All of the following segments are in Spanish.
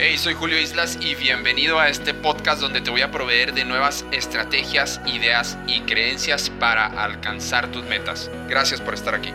Hey, soy Julio Islas y bienvenido a este podcast donde te voy a proveer de nuevas estrategias, ideas y creencias para alcanzar tus metas. Gracias por estar aquí.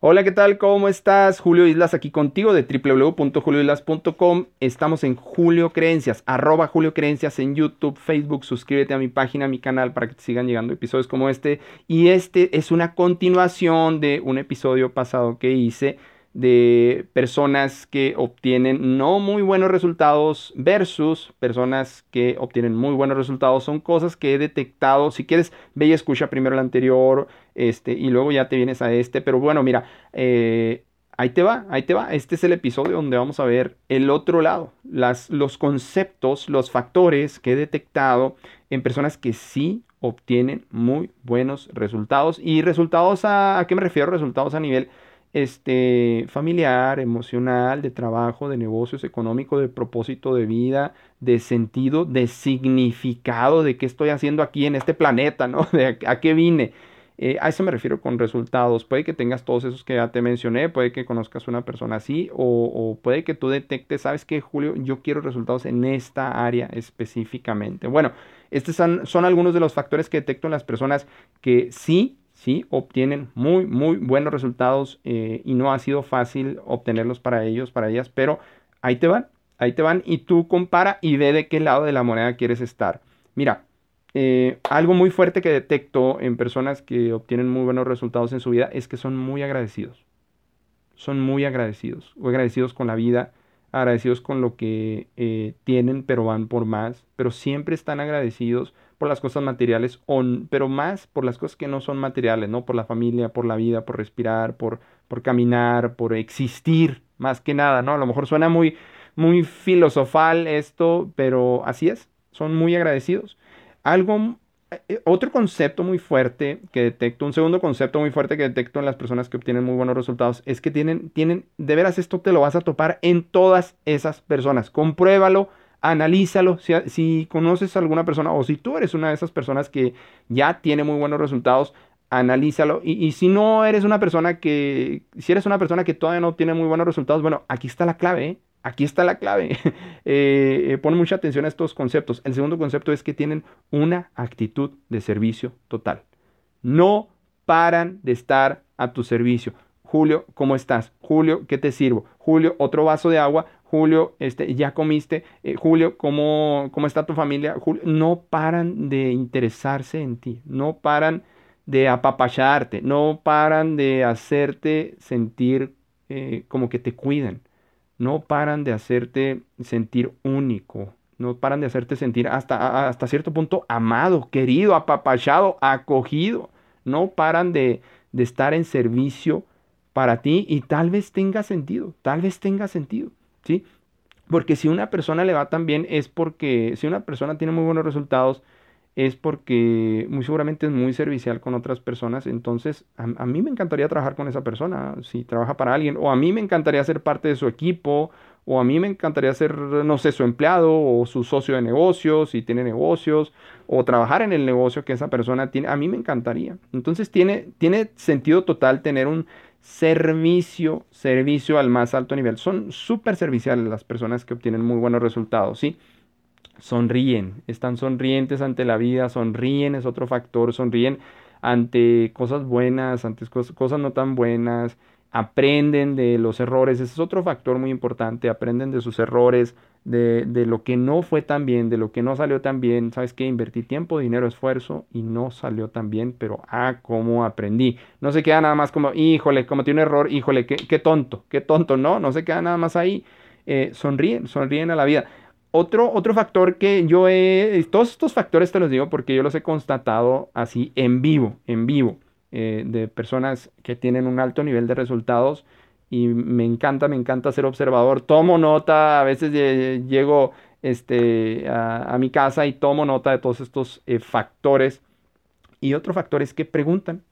Hola, ¿qué tal? ¿Cómo estás? Julio Islas aquí contigo de www.julioislas.com. Estamos en Julio Creencias, arroba Julio Creencias en YouTube, Facebook. Suscríbete a mi página, a mi canal para que te sigan llegando episodios como este. Y este es una continuación de un episodio pasado que hice de personas que obtienen no muy buenos resultados versus personas que obtienen muy buenos resultados. Son cosas que he detectado. Si quieres, ve y escucha primero el anterior este, y luego ya te vienes a este. Pero bueno, mira, eh, ahí te va, ahí te va. Este es el episodio donde vamos a ver el otro lado, las, los conceptos, los factores que he detectado en personas que sí obtienen muy buenos resultados. Y resultados a, ¿a qué me refiero? Resultados a nivel este, familiar, emocional, de trabajo, de negocios, económico, de propósito de vida, de sentido, de significado de qué estoy haciendo aquí en este planeta, ¿no? De a, qué vine. Eh, a eso me refiero con resultados. Puede que tengas todos esos que ya te mencioné, puede que conozcas una persona así, o, puede que tú detectes, ¿sabes qué, Julio? Yo quiero resultados en esta área específicamente. Bueno, estos son, son algunos de los factores que detecto en las personas que sí ¿sí? obtienen muy, muy buenos resultados eh, y no ha sido fácil obtenerlos para ellos, para ellas, pero ahí te van, ahí te van y tú compara y ve de qué lado de la moneda quieres estar. Mira, eh, algo muy fuerte que detecto en personas que obtienen muy buenos resultados en su vida es que son muy agradecidos. Son muy agradecidos, o agradecidos con la vida, agradecidos con lo que eh, tienen, pero van por más, pero siempre están agradecidos por las cosas materiales, pero más por las cosas que no son materiales, ¿no? Por la familia, por la vida, por respirar, por, por caminar, por existir, más que nada, ¿no? A lo mejor suena muy, muy filosofal esto, pero así es, son muy agradecidos. Algo, otro concepto muy fuerte que detecto, un segundo concepto muy fuerte que detecto en las personas que obtienen muy buenos resultados, es que tienen, tienen, de veras esto te lo vas a topar en todas esas personas, compruébalo analízalo. Si, conoces a alguna persona o si tú eres una de esas personas que ya tiene muy buenos resultados, analízalo. Y, si no eres una persona que, si eres una persona que todavía no tiene muy buenos resultados, bueno, aquí está la clave, ¿eh? Aquí está la clave. Eh, eh, pon mucha atención a estos conceptos. El segundo concepto es que tienen una actitud de servicio total. No paran de estar a tu servicio. Julio, ¿cómo estás? Julio, ¿qué te sirvo? Julio, otro vaso de agua. Julio, este, ya comiste, eh, Julio, ¿cómo, ¿cómo, está tu familia? Julio, no paran de interesarse en ti, no paran de apapacharte, no paran de hacerte sentir como que te cuidan, no paran de hacerte sentir único, no paran de hacerte sentir hasta, hasta cierto punto amado, querido, apapachado, acogido, no paran de, de estar en servicio para ti y tal vez tenga sentido, tal vez tenga sentido. ¿sí? Porque si una persona le va tan bien es porque, si una persona tiene muy buenos resultados, es porque muy seguramente es muy servicial con otras personas. Entonces, a, mí me encantaría trabajar con esa persona, si trabaja para alguien, o a mí me encantaría ser parte de su equipo, o a mí me encantaría ser, no sé, su empleado o su socio de negocios, si tiene negocios, o trabajar en el negocio que esa persona tiene. A mí me encantaría. Entonces, tiene, tiene sentido total tener un servicio, servicio al más alto nivel. Son súper serviciales las personas que obtienen muy buenos resultados, ¿sí? Sonríen, están sonrientes ante la vida, sonríen es otro factor, sonríen ante cosas buenas, ante cosas no tan buenas, aprenden de los errores, ese es otro factor muy importante, aprenden de sus errores, de, de, lo que no fue tan bien, de lo que no salió tan bien, ¿sabes qué? Invertí tiempo, dinero, esfuerzo y no salió tan bien, pero ah, cómo aprendí. No se queda nada más como, híjole, cometí un error, híjole, qué, qué tonto, qué tonto, no, no se queda nada más ahí. Eh, sonríen, sonríen a la vida. Otro, otro factor que yo he, todos estos factores te los digo porque yo los he constatado así en vivo, en vivo. Eh, de personas que tienen un alto nivel de resultados y me encanta, me encanta ser observador. Tomo nota, a veces llego este, a, mi casa y tomo nota de todos estos eh, factores. Y otro factor es que preguntan,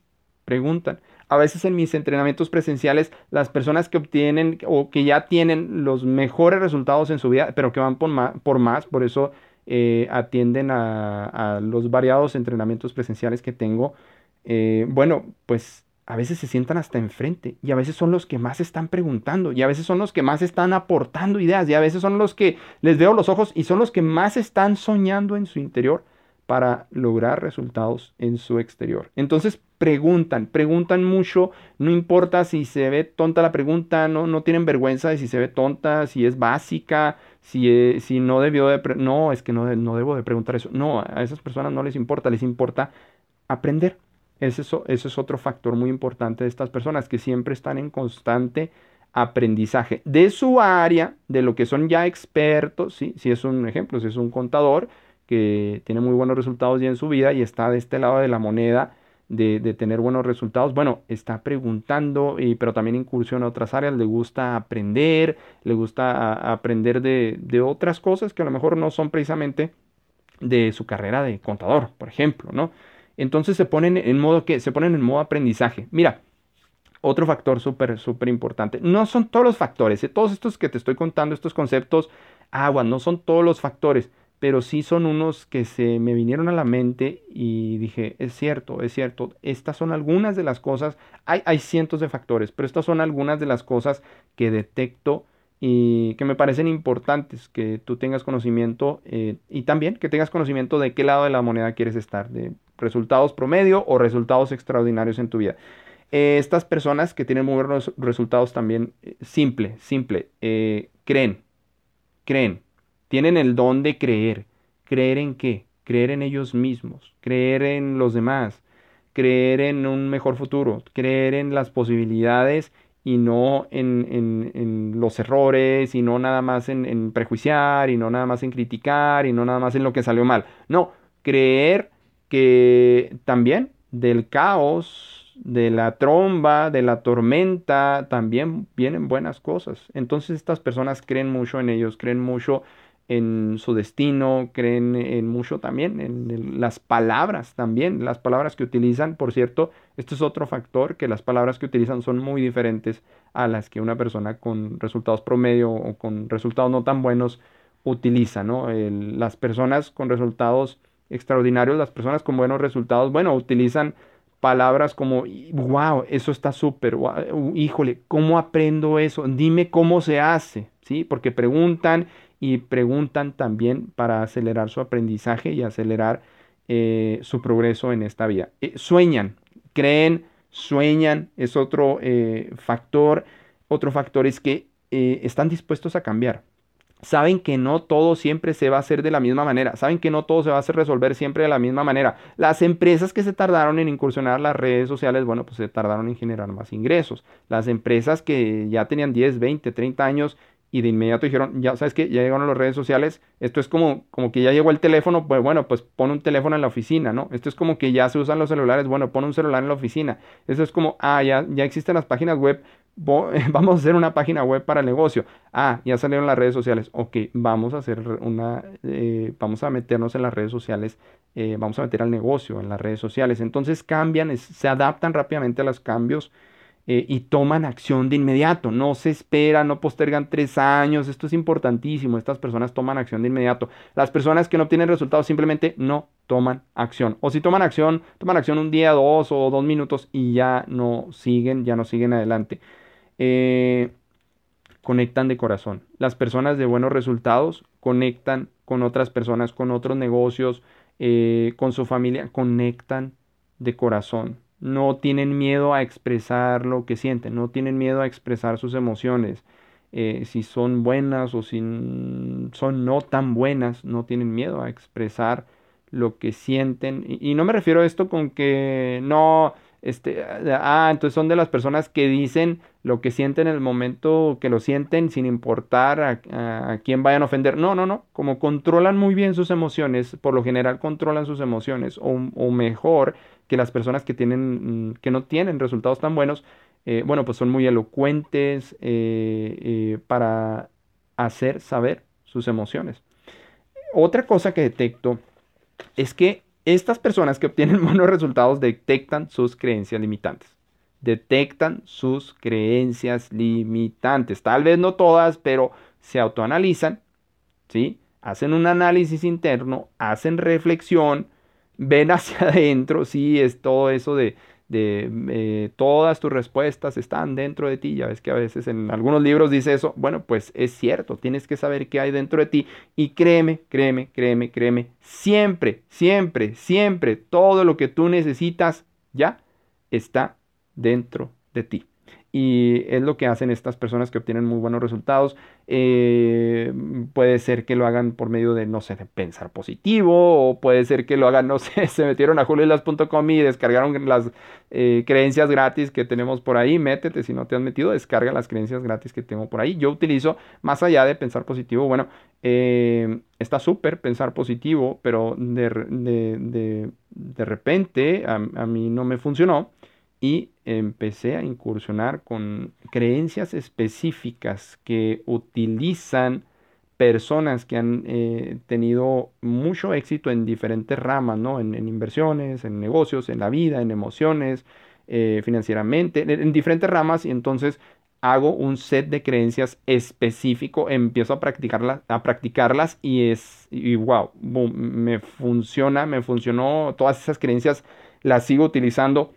preguntan. A veces en mis entrenamientos presenciales, las personas que obtienen o que ya tienen los mejores resultados en su vida, pero que van por más, por, más, por eso eh, atienden a, los variados entrenamientos presenciales que tengo, eh, bueno, pues a veces se sientan hasta enfrente y a veces son los que más están preguntando y a veces son los que más están aportando ideas y a veces son los que les veo los ojos y son los que más están soñando en su interior para lograr resultados en su exterior. Entonces preguntan, preguntan mucho, no importa si se ve tonta la pregunta, no, no tienen vergüenza de si se ve tonta, si es básica, si, eh, si no debió de... No, es que no, no debo de preguntar eso. No, a esas personas no les importa, les importa aprender. Ese es, eso es otro factor muy importante de estas personas que siempre están en constante aprendizaje de su área, de lo que son ya expertos, ¿sí? si es un ejemplo, si es un contador que tiene muy buenos resultados ya en su vida y está de este lado de la moneda de, tener buenos resultados, bueno, está preguntando, y, pero también incursiona en otras áreas, le gusta aprender, le gusta aprender de, de otras cosas que a lo mejor no son precisamente de su carrera de contador, por ejemplo, ¿no? Entonces se ponen en modo que se ponen en modo aprendizaje. Mira, otro factor súper, súper importante. No son todos los factores, ¿eh? todos estos que te estoy contando, estos conceptos, agua, no son todos los factores, pero sí son unos que se me vinieron a la mente y dije, es cierto, es cierto, estas son algunas de las cosas, hay, hay cientos de factores, pero estas son algunas de las cosas que detecto y que me parecen importantes que tú tengas conocimiento eh, y también que tengas conocimiento de qué lado de la moneda quieres estar, de resultados promedio o resultados extraordinarios en tu vida. Eh, estas personas que tienen muy buenos resultados también, eh, simple, simple, creen, creen, tienen el don de creer. ¿Creer en qué? Creer en ellos mismos, creer en los demás, creer en un mejor futuro, creer en las posibilidades y no en, los errores, y no nada más en, prejuiciar, y no nada más en criticar, y no nada más en lo que salió mal. No, creer que también del caos, de la tromba, de la tormenta, también vienen buenas cosas. Entonces estas personas creen mucho en ellos, creen mucho en su destino, creen en mucho también, en las palabras también, las palabras que utilizan, por cierto, esto es otro factor, que las palabras que utilizan son muy diferentes a las que una persona con resultados promedio o con resultados no tan buenos utiliza, ¿no? las personas con resultados extraordinarios, las personas con buenos resultados, bueno, utilizan palabras como, wow, eso está súper, híjole, ¿cómo aprendo eso? Dime cómo se hace, ¿sí? Porque preguntan y preguntan también para acelerar su aprendizaje y acelerar eh, su progreso en esta vida. Eh, sueñan, creen, sueñan, es otro eh, factor. Otro factor es que están dispuestos a cambiar. Saben que no todo siempre se va a hacer de la misma manera. Saben que no todo se va a hacer resolver siempre de la misma manera. Las empresas que se tardaron en incursionar las redes sociales, bueno, pues se tardaron en generar más ingresos. Las empresas que ya tenían 10, 20, 30 años y de inmediato dijeron, ya sabes que ya llegaron las redes sociales, esto es como, como que ya llegó el teléfono, pues bueno, pues pon un teléfono en la oficina, ¿no? Esto es como que ya se usan los celulares, bueno, pon un celular en la oficina. Eso es como, ah, ya, ya existen las páginas web, vamos a hacer una página web para el negocio. Ah, ya salieron las redes sociales, ok, vamos a hacer una, eh, vamos a meternos en las redes sociales, eh, vamos a meter al negocio en las redes sociales. Entonces cambian, se adaptan rápidamente a los cambios eh, y toman acción de inmediato. No se espera, no postergan tres años. Esto es importantísimo. Estas personas toman acción de inmediato. Las personas que no obtienen resultados simplemente no toman acción. O si toman acción, toman acción un día, dos o dos minutos y ya no siguen, ya no siguen adelante. Eh, conectan de corazón. Las personas de buenos resultados conectan con otras personas, con otros negocios, eh, con su familia, conectan de corazón no tienen miedo a expresar lo que sienten, no tienen miedo a expresar sus emociones. Eh, si son buenas o si son no tan buenas, no tienen miedo a expresar lo que sienten. Y, no me refiero a esto con que no, este, ah, entonces son de las personas que dicen lo que sienten en el momento que lo sienten sin importar a, a, quién vayan a ofender. No, no, no, como controlan muy bien sus emociones, por lo general controlan sus emociones o, o mejor que las personas que, tienen, mm, que no tienen resultados tan buenos, eh, bueno, pues son muy elocuentes eh, eh, para hacer saber sus emociones. Otra cosa que detecto es que estas personas que obtienen buenos resultados detectan sus creencias limitantes. Detectan sus creencias limitantes. Tal vez no todas, pero se autoanalizan, ¿sí? Hacen un análisis interno, hacen reflexión, ven hacia adentro, sí, es todo eso de, de eh, todas tus respuestas están dentro de ti. Ya ves que a veces en algunos libros dice eso. Bueno, pues es cierto, tienes que saber qué hay dentro de ti. Y créeme, créeme, créeme, créeme, siempre, siempre, siempre, todo lo que tú necesitas ya está dentro de ti y es lo que hacen estas personas que obtienen muy buenos resultados. Eh, puede ser que lo hagan por medio de, no sé, de pensar positivo, o puede ser que lo hagan, no sé, se metieron a juliolas.com y descargaron las eh, creencias gratis que tenemos por ahí. Métete, si no te has metido, descarga las creencias gratis que tengo por ahí. Yo utilizo, más allá de pensar positivo, bueno, eh, está súper pensar positivo, pero de, de, repente a, a mí no me funcionó y empecé a incursionar con creencias específicas que utilizan personas que han eh, tenido mucho éxito en diferentes ramas, ¿no? En, inversiones, en negocios, en la vida, en emociones, eh, financieramente, en, diferentes ramas y entonces hago un set de creencias específico, empiezo a practicarlas, a practicarlas y es, y wow, me funciona, me funcionó, todas esas creencias las sigo utilizando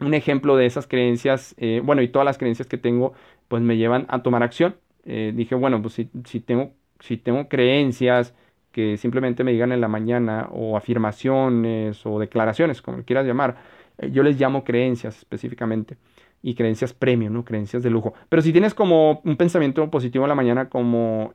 un ejemplo de esas creencias, eh, bueno, y todas las creencias que tengo, pues me llevan a tomar acción. Eh, dije, bueno, pues si, tengo, si tengo creencias que simplemente me digan en la mañana, o afirmaciones, o declaraciones, como quieras llamar, eh, yo les llamo creencias específicamente. Y creencias premium, ¿no? Creencias de lujo. Pero si tienes como un pensamiento positivo en la mañana, como,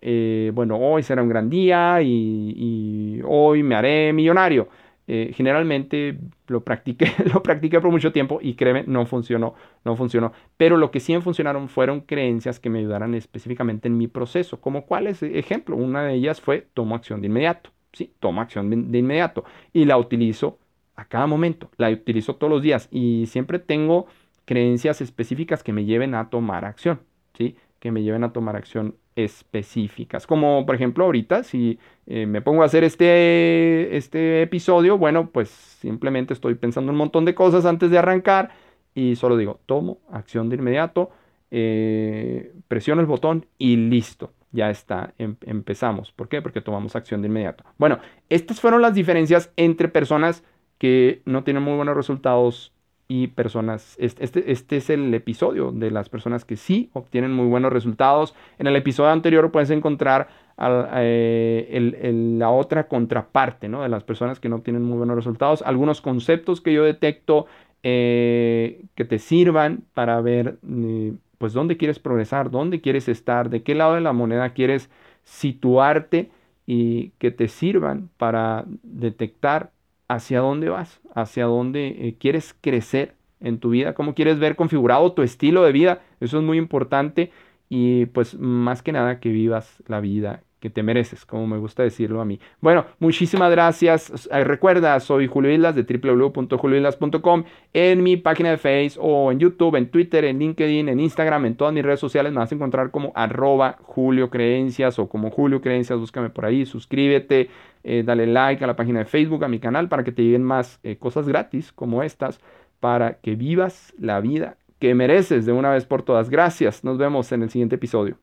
bueno, hoy será un gran día y hoy me haré millonario eh, generalmente lo practiqué, lo practiqué por mucho tiempo y créeme, no funcionó, no funcionó. Pero lo que sí funcionaron fueron creencias que me ayudaran específicamente en mi proceso. Como cuál es ejemplo? Una de ellas fue tomo acción de inmediato. Sí, tomo acción de inmediato y la utilizo a cada momento, la utilizo todos los días y siempre tengo creencias específicas que me lleven a tomar acción, ¿sí? Que me lleven a tomar acción específicas. Como por ejemplo ahorita, si eh, me pongo a hacer este, este episodio, bueno, pues simplemente estoy pensando un montón de cosas antes de arrancar y solo digo, tomo acción de inmediato, eh, presiono el botón y listo. Ya está, em, empezamos. ¿Por qué? Porque tomamos acción de inmediato. Bueno, estas fueron las diferencias entre personas que no tienen muy buenos resultados y personas. Este, este, es el episodio de las personas que sí obtienen muy buenos resultados. En el episodio anterior puedes encontrar eh, la otra contraparte ¿no? de las personas que no obtienen muy buenos resultados. Algunos conceptos que yo detecto eh, que te sirvan para ver eh, pues dónde quieres progresar, dónde quieres estar, de qué lado de la moneda quieres situarte y que te sirvan para detectar hacia dónde vas, hacia dónde eh, quieres crecer en tu vida, cómo quieres ver configurado tu estilo de vida. Eso es muy importante y pues más que nada que vivas la vida que te mereces, como me gusta decirlo a mí. Bueno, muchísimas gracias. Recuerda, soy Julio Islas de www.julioislas.com. En mi página de Facebook o en YouTube, en Twitter, en LinkedIn, en Instagram, en todas mis redes sociales me vas a encontrar como arroba Julio Creencias o como Julio Creencias. Búscame por ahí, suscríbete, eh, dale like a la página de Facebook, a mi canal, para que te lleguen más eh, cosas gratis como estas, para que vivas la vida que mereces de una vez por todas. Gracias. Nos vemos en el siguiente episodio.